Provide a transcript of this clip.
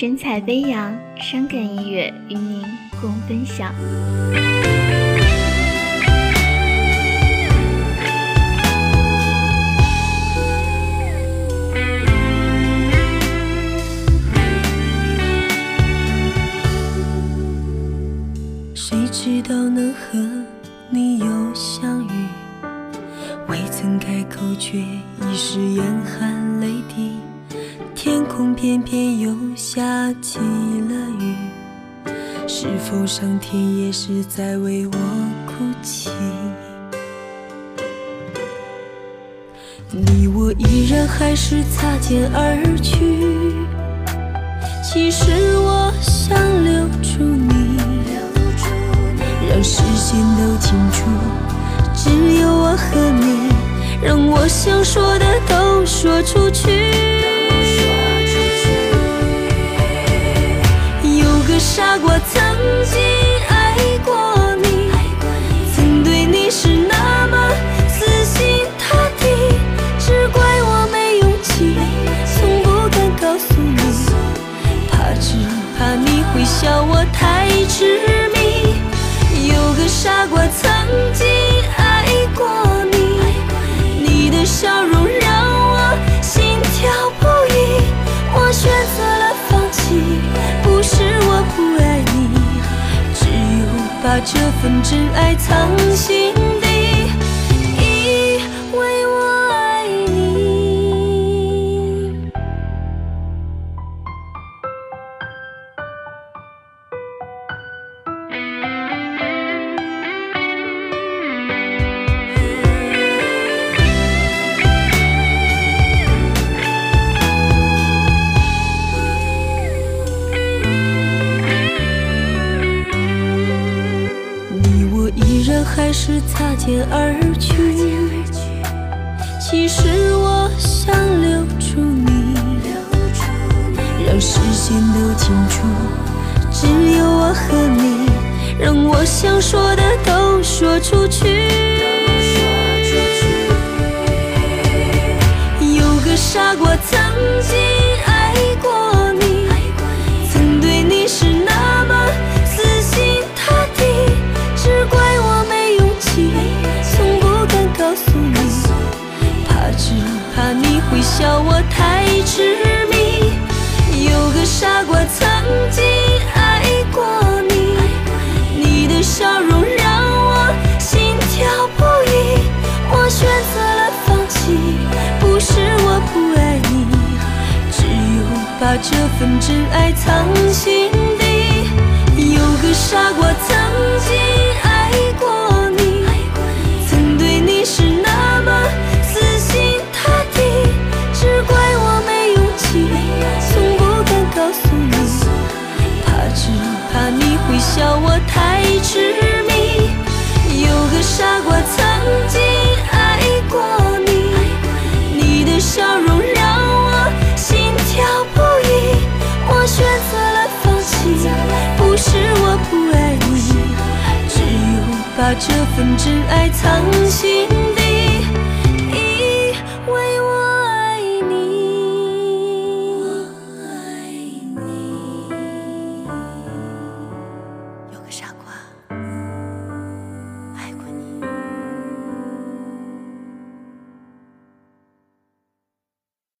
神采飞扬，伤感音乐与您共分享。谁知道能和你又相遇？未曾开口，却已是眼含。偏偏又下起了雨，是否上天也是在为我哭泣？你我依然还是擦肩而去，其实我想留住你，让视线都清楚，只有我和你，让我想说的都我曾经爱过你，你的笑容让我心跳不已，我选择了放弃，不是我不爱你，只有。把这份真爱藏心还是擦肩而去。其实我想留住你，让视线都清楚，只有我和你，让我想说的都说出去。有个傻瓜曾经。太痴迷，有个傻瓜曾经爱过你，你的笑容让我心跳不已，我选择了放弃，不是我不爱你，只有把这份真爱藏心底，有个傻瓜曾经。把这份真爱藏心。